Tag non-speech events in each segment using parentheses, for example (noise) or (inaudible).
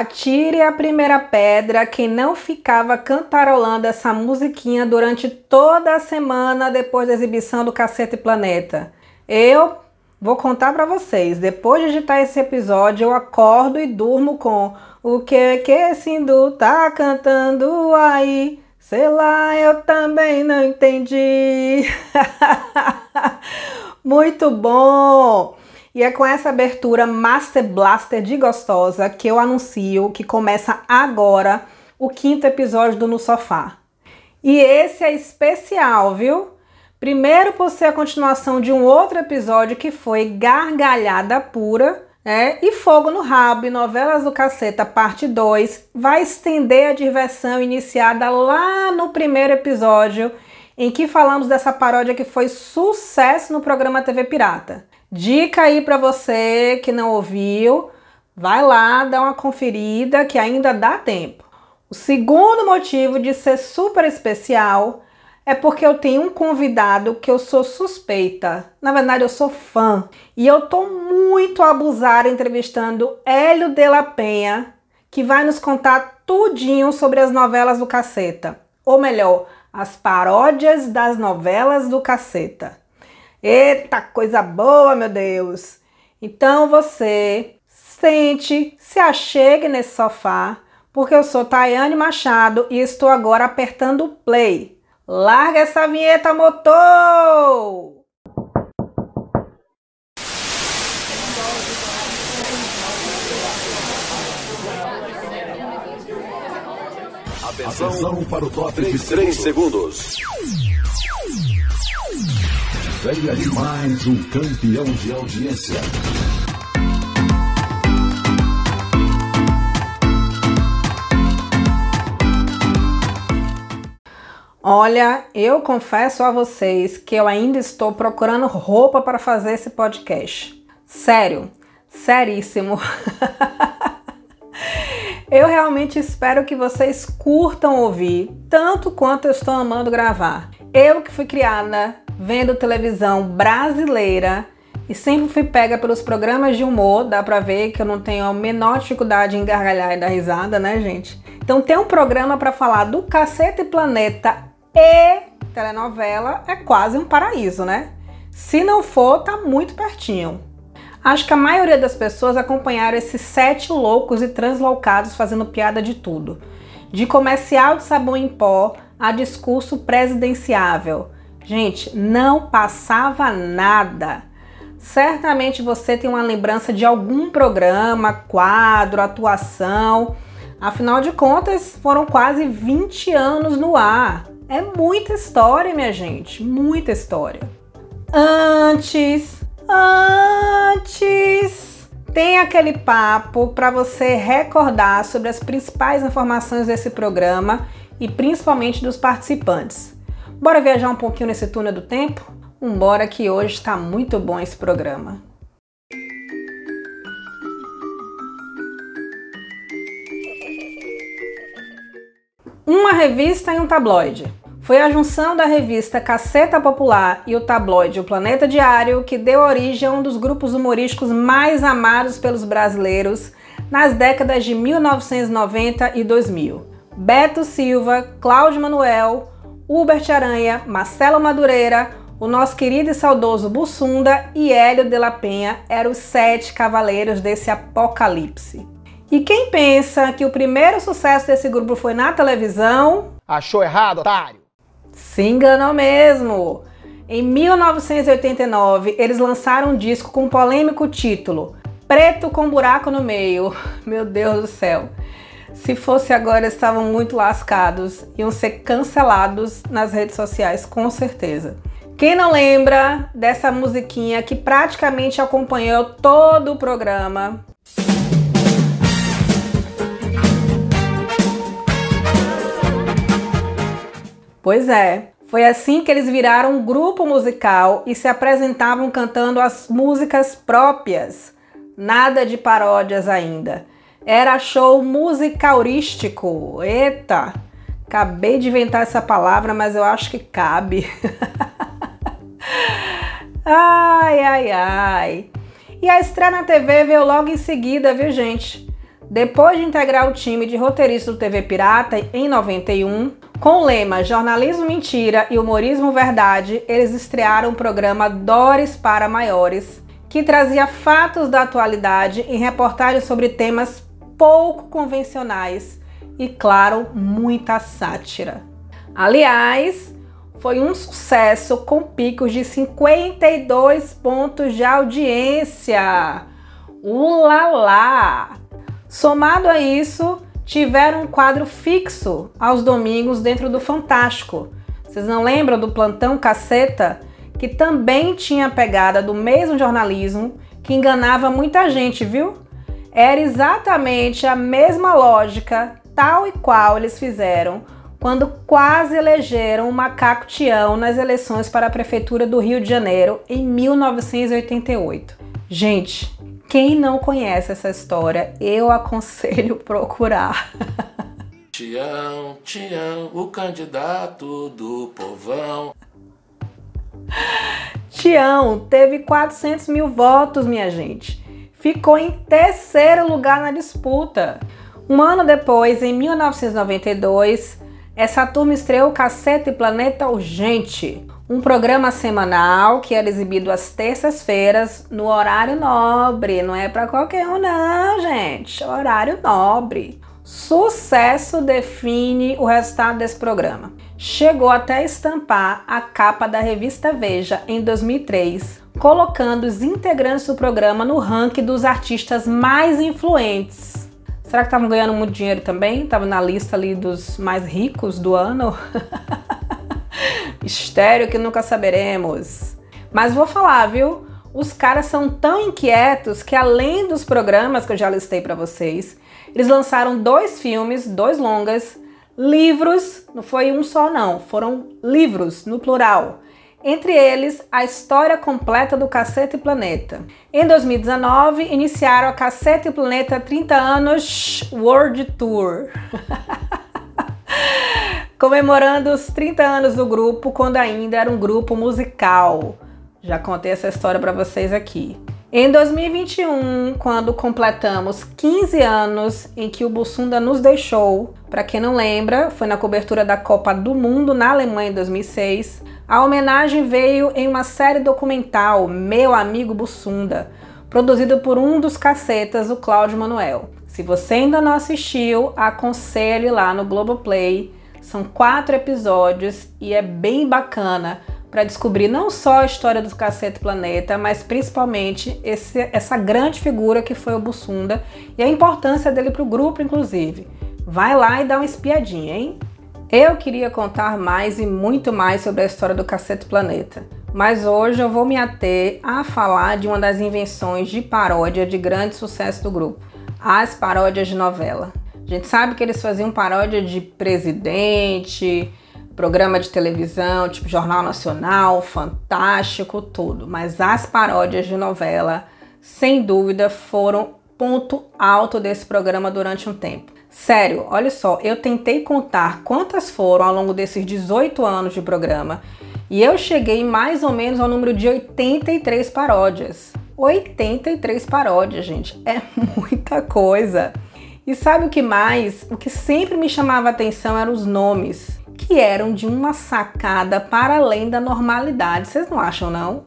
Atire a primeira pedra quem não ficava cantarolando essa musiquinha durante toda a semana depois da exibição do Cacete Planeta. Eu vou contar para vocês. Depois de editar esse episódio, eu acordo e durmo com o que que esse hindu tá cantando aí. Sei lá, eu também não entendi. (laughs) Muito bom! E é com essa abertura Master Blaster de gostosa que eu anuncio que começa agora o quinto episódio do No Sofá. E esse é especial, viu? Primeiro por ser a continuação de um outro episódio que foi Gargalhada Pura, né? E Fogo no Rabo e Novelas do Caceta, parte 2, vai estender a diversão iniciada lá no primeiro episódio, em que falamos dessa paródia que foi sucesso no programa TV Pirata. Dica aí para você que não ouviu, vai lá, dá uma conferida que ainda dá tempo. O segundo motivo de ser super especial é porque eu tenho um convidado que eu sou suspeita. Na verdade, eu sou fã. E eu tô muito abusada entrevistando Hélio de la Penha, que vai nos contar tudinho sobre as novelas do Caceta. Ou melhor, as paródias das novelas do Caceta. Eita, coisa boa, meu Deus! Então você sente, se achegue nesse sofá, porque eu sou Tayane Machado e estou agora apertando o play. Larga essa vinheta, motor! Atenção para o top de 3 segundos. Venha de mais um campeão de audiência. Olha, eu confesso a vocês que eu ainda estou procurando roupa para fazer esse podcast. Sério, seríssimo. (laughs) eu realmente espero que vocês curtam ouvir tanto quanto eu estou amando gravar. Eu que fui criada vendo televisão brasileira e sempre fui pega pelos programas de humor, dá pra ver que eu não tenho a menor dificuldade em gargalhar e dar risada, né, gente? Então ter um programa para falar do Cacete Planeta e telenovela é quase um paraíso, né? Se não for, tá muito pertinho. Acho que a maioria das pessoas acompanharam esses sete loucos e translocados fazendo piada de tudo. De comercial de sabão em pó a discurso presidenciável Gente, não passava nada. Certamente você tem uma lembrança de algum programa, quadro, atuação. Afinal de contas, foram quase 20 anos no ar. É muita história, minha gente, muita história. Antes, antes, tem aquele papo para você recordar sobre as principais informações desse programa e principalmente dos participantes. Bora viajar um pouquinho nesse túnel do tempo? Embora que hoje está muito bom esse programa. Uma revista e um tabloide. Foi a junção da revista Caceta Popular e o tabloide O Planeta Diário que deu origem a um dos grupos humorísticos mais amados pelos brasileiros nas décadas de 1990 e 2000. Beto Silva, Cláudio Manuel, Hubert Aranha, Marcelo Madureira, o nosso querido e saudoso Bussunda e Hélio de la Penha eram os sete cavaleiros desse apocalipse. E quem pensa que o primeiro sucesso desse grupo foi na televisão? Achou errado, otário! Se enganou mesmo! Em 1989, eles lançaram um disco com o polêmico título Preto com Buraco no Meio. (laughs) Meu Deus do céu! Se fosse agora, estavam muito lascados, iam ser cancelados nas redes sociais, com certeza. Quem não lembra dessa musiquinha que praticamente acompanhou todo o programa? Pois é, foi assim que eles viraram um grupo musical e se apresentavam cantando as músicas próprias. Nada de paródias ainda. Era show musicaurístico. Eita! Acabei de inventar essa palavra, mas eu acho que cabe. (laughs) ai, ai, ai. E a estreia na TV veio logo em seguida, viu, gente? Depois de integrar o time de roteiristas do TV Pirata em 91, com o lema Jornalismo Mentira e Humorismo Verdade, eles estrearam o programa Dores para Maiores, que trazia fatos da atualidade em reportagens sobre temas pouco convencionais e, claro, muita sátira. Aliás, foi um sucesso com picos de 52 pontos de audiência. Ulala! Somado a isso, tiveram um quadro fixo aos domingos dentro do Fantástico. Vocês não lembram do Plantão Caceta? Que também tinha pegada do mesmo jornalismo que enganava muita gente, viu? Era exatamente a mesma lógica, tal e qual eles fizeram quando quase elegeram o Macaco Tião nas eleições para a Prefeitura do Rio de Janeiro em 1988. Gente, quem não conhece essa história, eu aconselho (laughs) procurar. Tião, Tião, o candidato do povão. Tião teve 400 mil votos, minha gente. Ficou em terceiro lugar na disputa. Um ano depois, em 1992, essa turma estreou Cacete Planeta Urgente, um programa semanal que era exibido às terças-feiras no horário nobre. Não é para qualquer um, não, gente. Horário nobre. Sucesso define o resultado desse programa. Chegou até a estampar a capa da revista Veja em 2003, colocando os integrantes do programa no ranking dos artistas mais influentes. Será que estavam ganhando muito dinheiro também? Estavam na lista ali dos mais ricos do ano? (laughs) Mistério que nunca saberemos. Mas vou falar, viu? Os caras são tão inquietos que além dos programas que eu já listei para vocês, eles lançaram dois filmes, dois longas, livros, não foi um só não, foram livros no plural. Entre eles, a história completa do Cacete Planeta. Em 2019, iniciaram a Cacete Planeta 30 anos World Tour. (laughs) comemorando os 30 anos do grupo quando ainda era um grupo musical. Já contei essa história para vocês aqui. Em 2021, quando completamos 15 anos em que o Bussunda nos deixou, para quem não lembra, foi na cobertura da Copa do Mundo na Alemanha em 2006. A homenagem veio em uma série documental, Meu Amigo Bussunda, produzido por um dos cacetas, o Cláudio Manuel. Se você ainda não assistiu, aconselhe lá no Globoplay são quatro episódios e é bem bacana para descobrir não só a história do Cacete Planeta, mas principalmente esse, essa grande figura que foi o Bussunda e a importância dele para o grupo, inclusive. Vai lá e dá uma espiadinha, hein? Eu queria contar mais e muito mais sobre a história do Cacete Planeta, mas hoje eu vou me ater a falar de uma das invenções de paródia de grande sucesso do grupo, as paródias de novela. A gente sabe que eles faziam paródia de presidente, programa de televisão, tipo Jornal Nacional, Fantástico, tudo. Mas as paródias de novela, sem dúvida, foram ponto alto desse programa durante um tempo. Sério, olha só, eu tentei contar quantas foram ao longo desses 18 anos de programa e eu cheguei mais ou menos ao número de 83 paródias. 83 paródias, gente, é (laughs) muita coisa. E sabe o que mais? O que sempre me chamava a atenção eram os nomes, que eram de uma sacada para além da normalidade. Vocês não acham, não?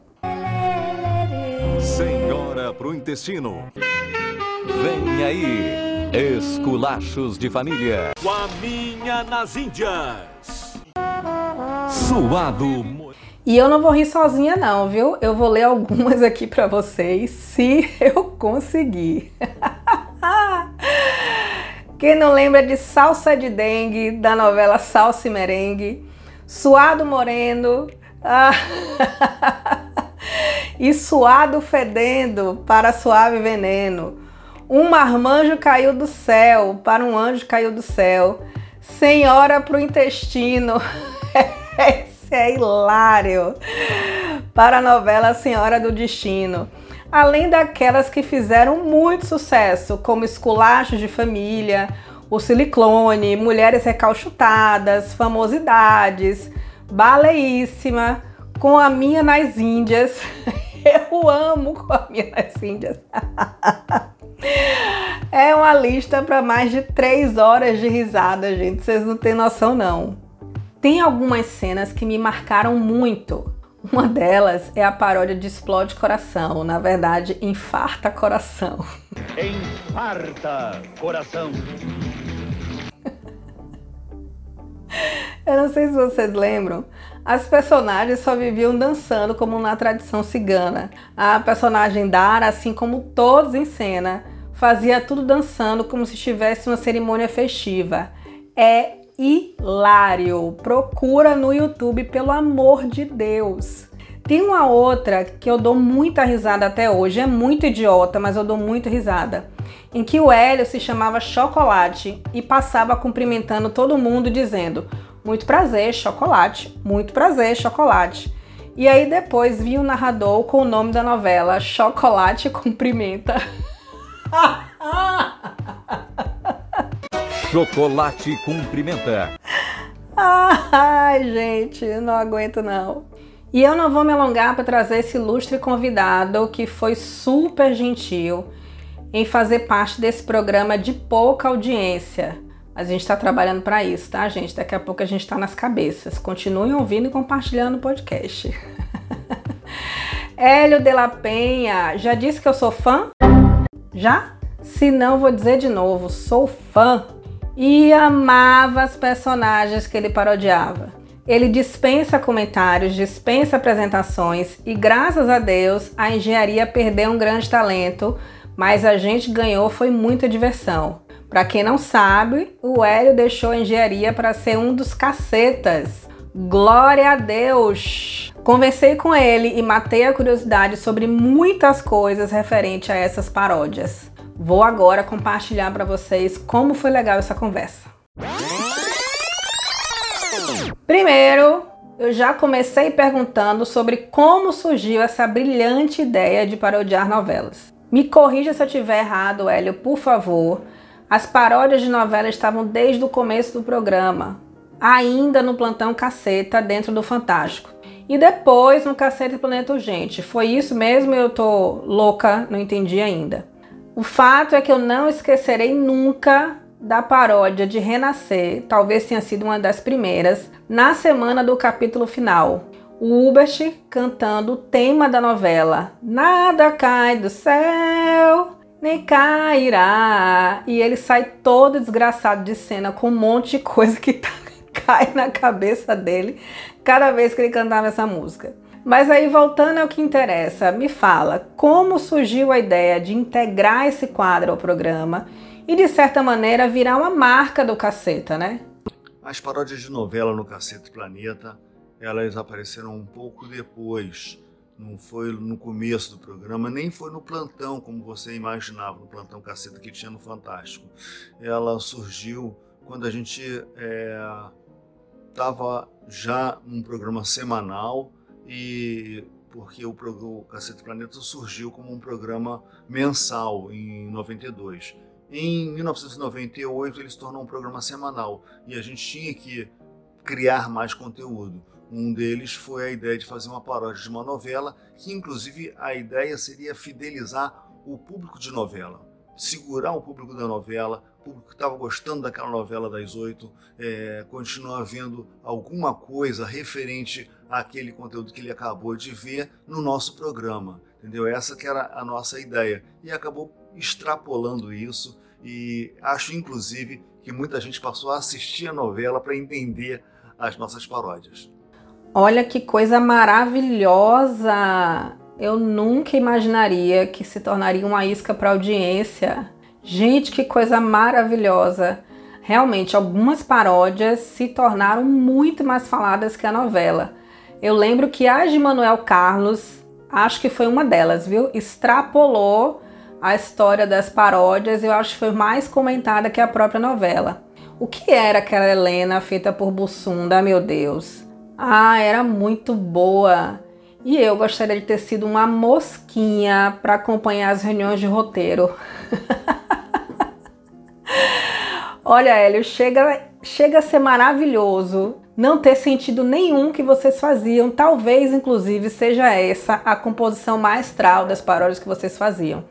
Senhora pro intestino. Vem aí, esculachos de família. Com a minha nas Índias. Suado. E eu não vou rir sozinha não, viu? Eu vou ler algumas aqui para vocês, se (laughs) eu conseguir. (laughs) Quem não lembra de Salsa de Dengue, da novela Salsa e Merengue, Suado Moreno (laughs) e Suado Fedendo para Suave Veneno. Um marmanjo caiu do céu para um anjo caiu do céu. Senhora pro intestino. (laughs) Esse é hilário. Para a novela Senhora do Destino além daquelas que fizeram muito sucesso, como Esculachos de Família, O Siliclone, Mulheres Recalchutadas, Famosidades, Baleíssima, Com a Minha nas Índias. (laughs) Eu amo Com a Minha nas Índias. (laughs) É uma lista para mais de três horas de risada, gente. Vocês não têm noção, não. Tem algumas cenas que me marcaram muito. Uma delas é a paródia de Explode Coração. Na verdade, Infarta Coração. Infarta coração. Eu não sei se vocês lembram, as personagens só viviam dançando como na tradição cigana. A personagem Dara, assim como todos em cena, fazia tudo dançando como se estivesse uma cerimônia festiva. É hilário. Procura no YouTube, pelo amor de Deus. Tem uma outra que eu dou muita risada até hoje, é muito idiota, mas eu dou muito risada. Em que o Hélio se chamava Chocolate e passava cumprimentando todo mundo dizendo: Muito prazer, chocolate, muito prazer, chocolate. E aí depois vinha o narrador com o nome da novela Chocolate Cumprimenta. (laughs) (laughs) Chocolate cumprimenta. Ai, gente, não aguento não. E eu não vou me alongar para trazer esse ilustre convidado que foi super gentil em fazer parte desse programa de pouca audiência. Mas a gente está trabalhando para isso, tá, gente? Daqui a pouco a gente está nas cabeças. Continuem ouvindo e compartilhando o podcast. (laughs) Hélio de la Penha, já disse que eu sou fã? Já? Se não, vou dizer de novo, sou fã. E amava as personagens que ele parodiava. Ele dispensa comentários, dispensa apresentações e, graças a Deus, a engenharia perdeu um grande talento, mas a gente ganhou foi muita diversão. Para quem não sabe, o Hélio deixou a engenharia para ser um dos cacetas. Glória a Deus! Conversei com ele e matei a curiosidade sobre muitas coisas referente a essas paródias. Vou agora compartilhar para vocês como foi legal essa conversa. Primeiro, eu já comecei perguntando sobre como surgiu essa brilhante ideia de parodiar novelas. Me corrija se eu estiver errado, Hélio, por favor. As paródias de novela estavam desde o começo do programa, ainda no plantão Caceta, dentro do Fantástico. E depois no Caceta Planeta Urgente. Foi isso mesmo? Eu tô louca, não entendi ainda. O fato é que eu não esquecerei nunca da paródia de Renascer, talvez tenha sido uma das primeiras, na semana do capítulo final. O Hubert cantando o tema da novela: Nada cai do céu, nem cairá. E ele sai todo desgraçado de cena com um monte de coisa que tá, (laughs) cai na cabeça dele cada vez que ele cantava essa música. Mas aí voltando ao que interessa, me fala como surgiu a ideia de integrar esse quadro ao programa e de certa maneira virar uma marca do Caceta, né? As paródias de novela no Caceta Planeta, elas apareceram um pouco depois. Não foi no começo do programa, nem foi no plantão, como você imaginava, no plantão Caceta que tinha no Fantástico. Ela surgiu quando a gente estava já num programa semanal e porque o, o Cacete Planeta surgiu como um programa mensal em 92. Em 1998 ele se tornou um programa semanal e a gente tinha que criar mais conteúdo. Um deles foi a ideia de fazer uma paródia de uma novela, que inclusive a ideia seria fidelizar o público de novela, segurar o público da novela, público que estava gostando daquela novela das oito, é, vendo alguma coisa referente àquele conteúdo que ele acabou de ver no nosso programa. Entendeu? Essa que era a nossa ideia. E acabou extrapolando isso e acho inclusive que muita gente passou a assistir a novela para entender as nossas paródias. Olha que coisa maravilhosa! Eu nunca imaginaria que se tornaria uma isca para audiência. Gente, que coisa maravilhosa! Realmente, algumas paródias se tornaram muito mais faladas que a novela. Eu lembro que a de Manuel Carlos, acho que foi uma delas, viu? Extrapolou a história das paródias, eu acho que foi mais comentada que a própria novela. O que era aquela Helena feita por Bussunda, meu Deus? Ah, era muito boa. E eu gostaria de ter sido uma mosquinha para acompanhar as reuniões de roteiro. (laughs) Olha, Hélio, chega, chega a ser maravilhoso não ter sentido nenhum que vocês faziam. Talvez, inclusive, seja essa a composição maestral das paródias que vocês faziam.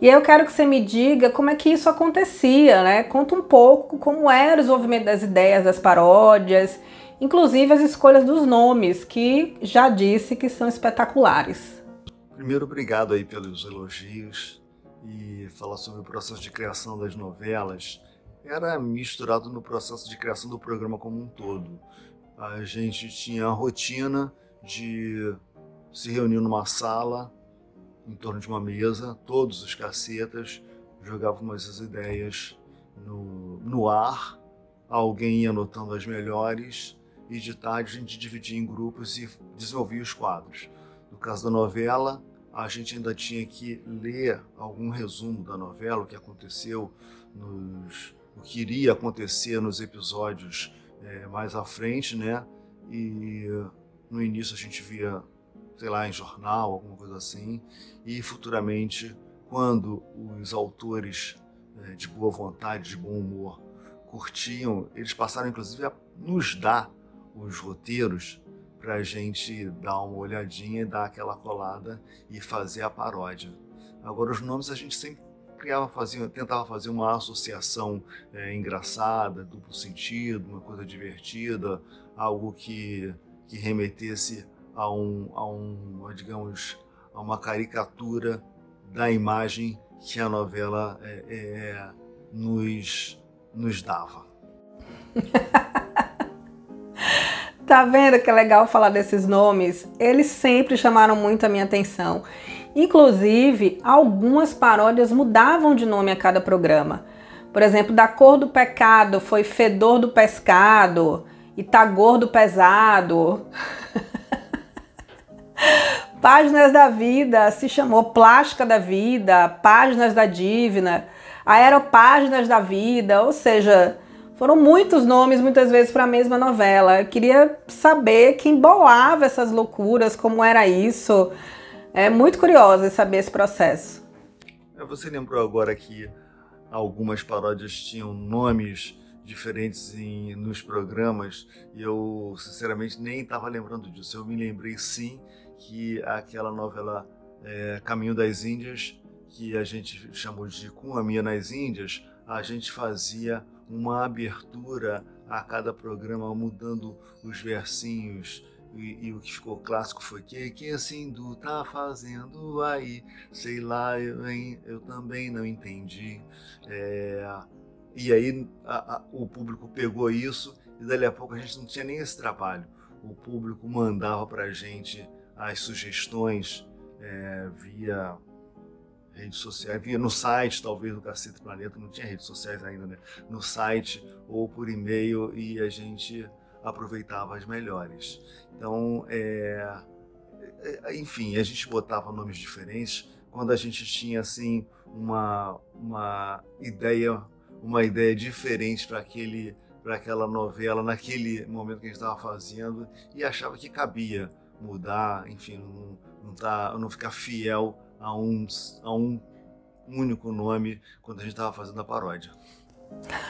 E eu quero que você me diga como é que isso acontecia, né? Conta um pouco como era o desenvolvimento das ideias, das paródias, inclusive as escolhas dos nomes, que já disse que são espetaculares. Primeiro, obrigado aí pelos elogios e falar sobre o processo de criação das novelas. Era misturado no processo de criação do programa como um todo. A gente tinha a rotina de se reunir numa sala, em torno de uma mesa, todos os cacetas jogávamos as ideias no, no ar, alguém ia anotando as melhores e de tarde a gente dividia em grupos e desenvolvia os quadros. No caso da novela, a gente ainda tinha que ler algum resumo da novela, o que aconteceu, nos, o que iria acontecer nos episódios é, mais à frente, né? E no início a gente via sei lá, em jornal, alguma coisa assim, e futuramente, quando os autores é, de boa vontade, de bom humor, curtiam, eles passaram inclusive a nos dar os roteiros para a gente dar uma olhadinha, dar aquela colada e fazer a paródia. Agora, os nomes a gente sempre criava, fazia, tentava fazer uma associação é, engraçada, duplo sentido, uma coisa divertida, algo que, que remetesse a um, a um digamos, a uma caricatura da imagem que a novela é, é, nos, nos dava. (laughs) tá vendo que é legal falar desses nomes? Eles sempre chamaram muito a minha atenção. Inclusive, algumas paródias mudavam de nome a cada programa. Por exemplo, Da Cor do Pecado foi Fedor do Pescado, Itagor do Pesado. (laughs) Páginas da Vida se chamou Plástica da Vida, Páginas da Dívida, Aeropáginas da Vida, ou seja, foram muitos nomes muitas vezes para a mesma novela. Eu queria saber quem bolava essas loucuras, como era isso. É muito curiosa saber esse processo. É, você lembrou agora que algumas paródias tinham nomes diferentes em, nos programas e eu sinceramente nem estava lembrando disso. Eu me lembrei sim que aquela novela é, Caminho das Índias, que a gente chamou de Com a Minha nas Índias, a gente fazia uma abertura a cada programa, mudando os versinhos. E, e, o que ficou clássico foi que que assim do tá fazendo aí, sei lá, eu, eu também não entendi. É, e aí a, a, o público pegou isso e dali a pouco a gente não tinha nem esse trabalho. O público mandava para a gente as sugestões é, via redes sociais, via no site, talvez do Cacete Planeta, não tinha redes sociais ainda, né? No site ou por e-mail e a gente aproveitava as melhores. Então, é, é, enfim, a gente botava nomes diferentes quando a gente tinha assim uma, uma ideia, uma ideia diferente para aquele para aquela novela naquele momento que a gente estava fazendo e achava que cabia mudar, enfim, não, não, tá, não ficar fiel a um, a um único nome quando a gente estava fazendo a paródia.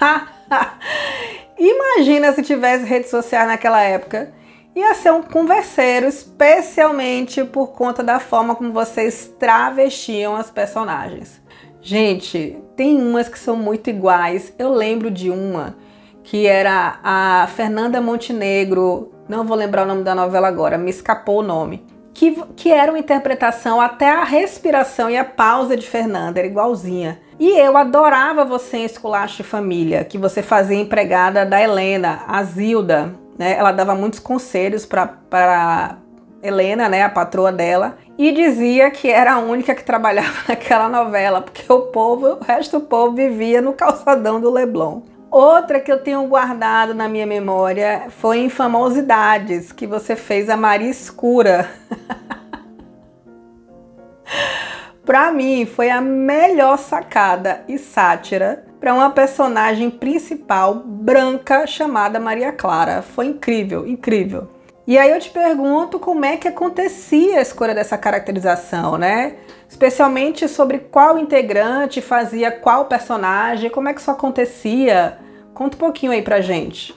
(laughs) Imagina se tivesse redes sociais naquela época. Ia ser um converseiro, especialmente por conta da forma como vocês travestiam as personagens. Gente, tem umas que são muito iguais. Eu lembro de uma que era a Fernanda Montenegro, não vou lembrar o nome da novela agora, me escapou o nome. Que, que era uma interpretação até a respiração e a pausa de Fernanda, era igualzinha. E eu adorava você em Esculacho Família, que você fazia empregada da Helena, a Zilda. Né? Ela dava muitos conselhos para Helena, né, a patroa dela, e dizia que era a única que trabalhava (laughs) naquela novela, porque o povo, o resto do povo vivia no calçadão do Leblon. Outra que eu tenho guardado na minha memória foi em Famosidades, que você fez a Maria Escura. (laughs) para mim, foi a melhor sacada e sátira para uma personagem principal branca chamada Maria Clara. Foi incrível, incrível. E aí eu te pergunto como é que acontecia a escolha dessa caracterização, né? Especialmente sobre qual integrante fazia qual personagem, como é que isso acontecia? Conta um pouquinho aí pra gente.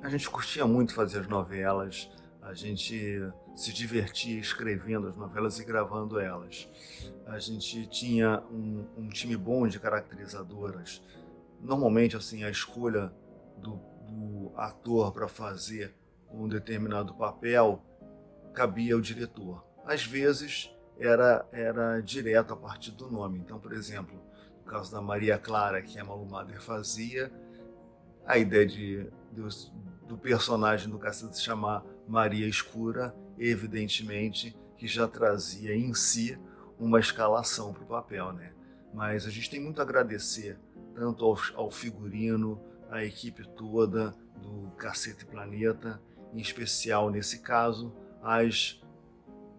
A gente curtia muito fazer as novelas, A gente se divertia escrevendo as novelas e gravando elas. A gente tinha um, um time bom de caracterizadoras. Normalmente, assim, a escolha do, do ator para fazer um determinado papel cabia ao diretor. Às vezes era, era direto a partir do nome. Então, por exemplo, no caso da Maria Clara, que a Malu Mader fazia, a ideia de, do, do personagem do Cacete se chamar Maria Escura, evidentemente que já trazia em si uma escalação para o papel, né? Mas a gente tem muito a agradecer tanto ao, ao figurino, à equipe toda do Cacete Planeta, em especial nesse caso, as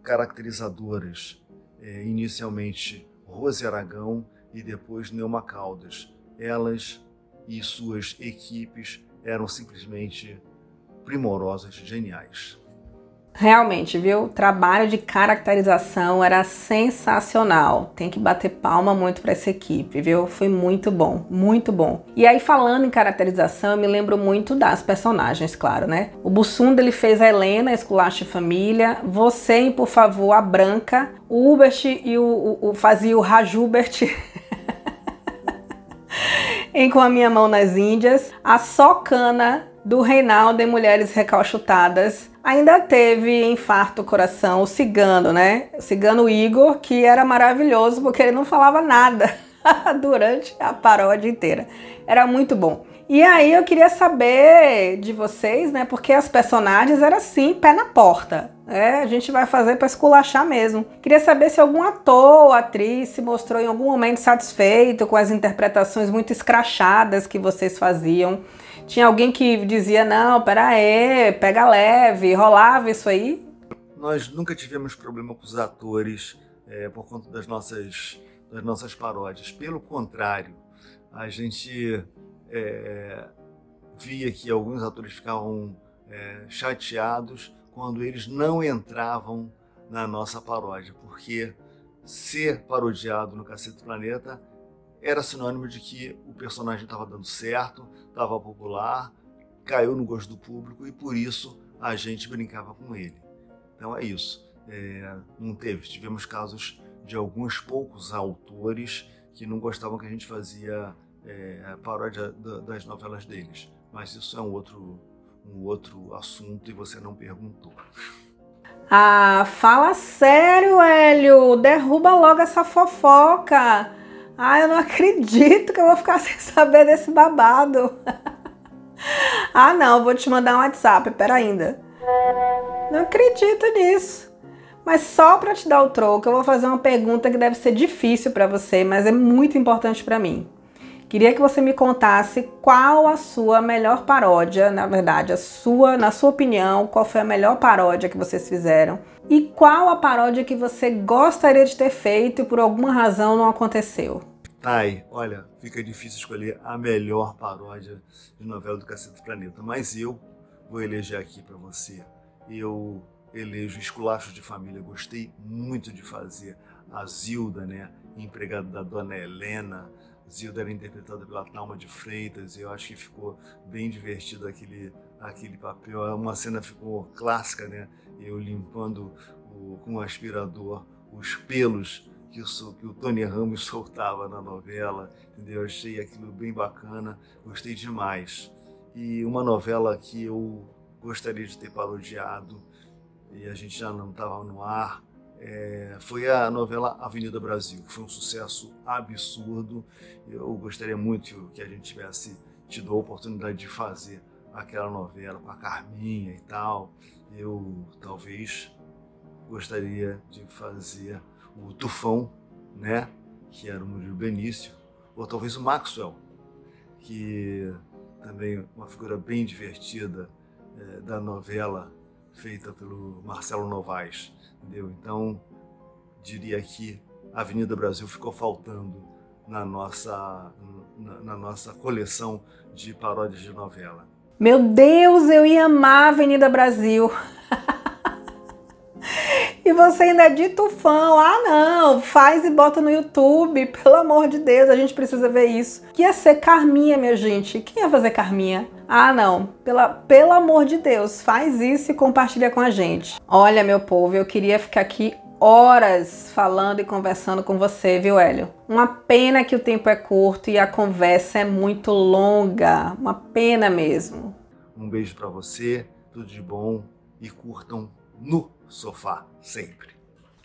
caracterizadoras, é, inicialmente Rose Aragão e depois Neuma Caldas. Elas e suas equipes eram simplesmente primorosas, geniais. Realmente, viu? O trabalho de caracterização era sensacional. Tem que bater palma muito para essa equipe, viu? Foi muito bom, muito bom. E aí falando em caracterização, eu me lembro muito das personagens, claro, né? O Bussunda ele fez a Helena, Esculacha Família. Você, por favor, a Branca. O Hubert e o, o, o fazia o Rajubert. (laughs) em Com a Minha Mão nas Índias. A Socana do Reinaldo em Mulheres Recalchutadas. Ainda teve infarto coração o cigano, né? O cigano Igor, que era maravilhoso porque ele não falava nada (laughs) durante a paródia inteira. Era muito bom. E aí eu queria saber de vocês, né? Porque as personagens eram assim, pé na porta. É, a gente vai fazer para esculachar mesmo. Queria saber se algum ator ou atriz se mostrou em algum momento satisfeito com as interpretações muito escrachadas que vocês faziam. Tinha alguém que dizia, não, pera aí, pega leve, rolava isso aí? Nós nunca tivemos problema com os atores é, por conta das nossas, das nossas paródias. Pelo contrário, a gente é, via que alguns atores ficavam é, chateados quando eles não entravam na nossa paródia, porque ser parodiado no Cacete Planeta era sinônimo de que o personagem estava dando certo, estava popular, caiu no gosto do público e por isso a gente brincava com ele. Então é isso. É, não teve. Tivemos casos de alguns poucos autores que não gostavam que a gente fazia é, paródia das novelas deles. Mas isso é um outro, um outro assunto e você não perguntou. Ah, fala sério, Hélio! Derruba logo essa fofoca! Ah, eu não acredito que eu vou ficar (laughs) sem saber desse babado. (laughs) ah, não, vou te mandar um WhatsApp, pera ainda. Não acredito nisso. Mas só para te dar o troco, eu vou fazer uma pergunta que deve ser difícil para você, mas é muito importante para mim. Queria que você me contasse qual a sua melhor paródia, na verdade, a sua, na sua opinião, qual foi a melhor paródia que vocês fizeram e qual a paródia que você gostaria de ter feito e por alguma razão não aconteceu. Ai, olha, fica difícil escolher a melhor paródia de novela do Cacete Planeta, mas eu vou eleger aqui para você. Eu elejo Esculacho de Família, gostei muito de fazer a Zilda, né, empregada da Dona Helena, Zilda era interpretada pela Talma de Freitas e eu acho que ficou bem divertido aquele, aquele papel. Uma cena ficou clássica, né? Eu limpando o, com o aspirador os pelos que o, que o Tony Ramos (laughs) soltava na novela, entendeu? Eu achei aquilo bem bacana, gostei demais. E uma novela que eu gostaria de ter parodiado e a gente já não estava no ar, é, foi a novela Avenida Brasil, que foi um sucesso absurdo. Eu gostaria muito que a gente tivesse tido a oportunidade de fazer aquela novela com a Carminha e tal. Eu talvez gostaria de fazer o Tufão, né, que era o Murilo Benício, ou talvez o Maxwell, que também uma figura bem divertida é, da novela feita pelo Marcelo Novaes entendeu? Então, diria que a Avenida Brasil ficou faltando na nossa, na, na nossa coleção de paródias de novela. Meu Deus, eu ia amar a Avenida Brasil. (laughs) e você ainda é de tufão. Ah, não, faz e bota no YouTube. (laughs) Pelo amor de Deus, a gente precisa ver isso. Que ia ser Carminha, minha gente. Quem ia fazer Carminha? Ah, não. Pela, pelo amor de Deus, faz isso e compartilha com a gente. Olha, meu povo, eu queria ficar aqui horas falando e conversando com você, viu, Hélio? Uma pena que o tempo é curto e a conversa é muito longa. Uma pena mesmo. Um beijo para você, tudo de bom e curtam no sofá sempre.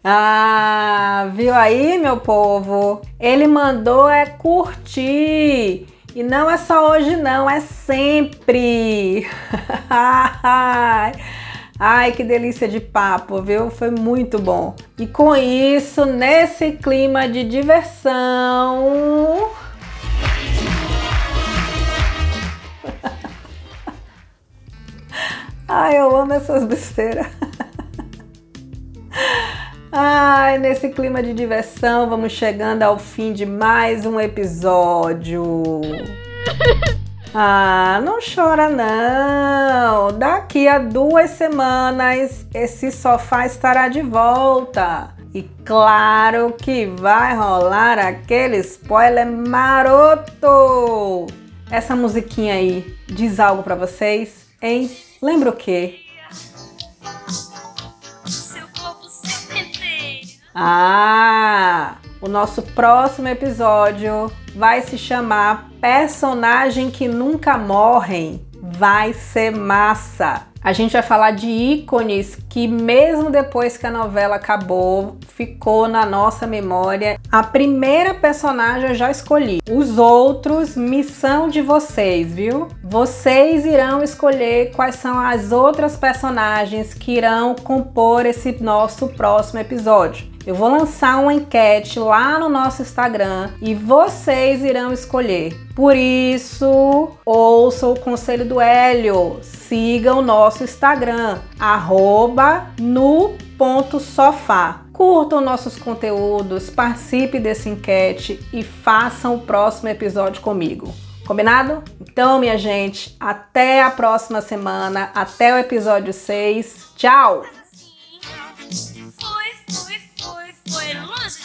Ah, viu aí, meu povo? Ele mandou é curtir. E não é só hoje, não, é sempre. (laughs) Ai, que delícia de papo, viu? Foi muito bom. E com isso, nesse clima de diversão. (laughs) Ai, eu amo essas besteiras. Ai, nesse clima de diversão, vamos chegando ao fim de mais um episódio. (laughs) Ah, não chora não. Daqui a duas semanas esse sofá estará de volta. E claro que vai rolar aquele spoiler maroto. Essa musiquinha aí diz algo para vocês, hein? Lembra o quê? Ah, o nosso próximo episódio vai se chamar Personagem que Nunca Morrem. Vai ser massa! A gente vai falar de ícones que, mesmo depois que a novela acabou, ficou na nossa memória. A primeira personagem eu já escolhi. Os outros, missão de vocês, viu? Vocês irão escolher quais são as outras personagens que irão compor esse nosso próximo episódio. Eu vou lançar uma enquete lá no nosso Instagram e vocês irão escolher. Por isso, ouça o conselho do Hélio. Siga o nosso Instagram, arroba. Curtam nossos conteúdos, participe dessa enquete e façam o próximo episódio comigo. Combinado? Então, minha gente, até a próxima semana, até o episódio 6. Tchau! Pues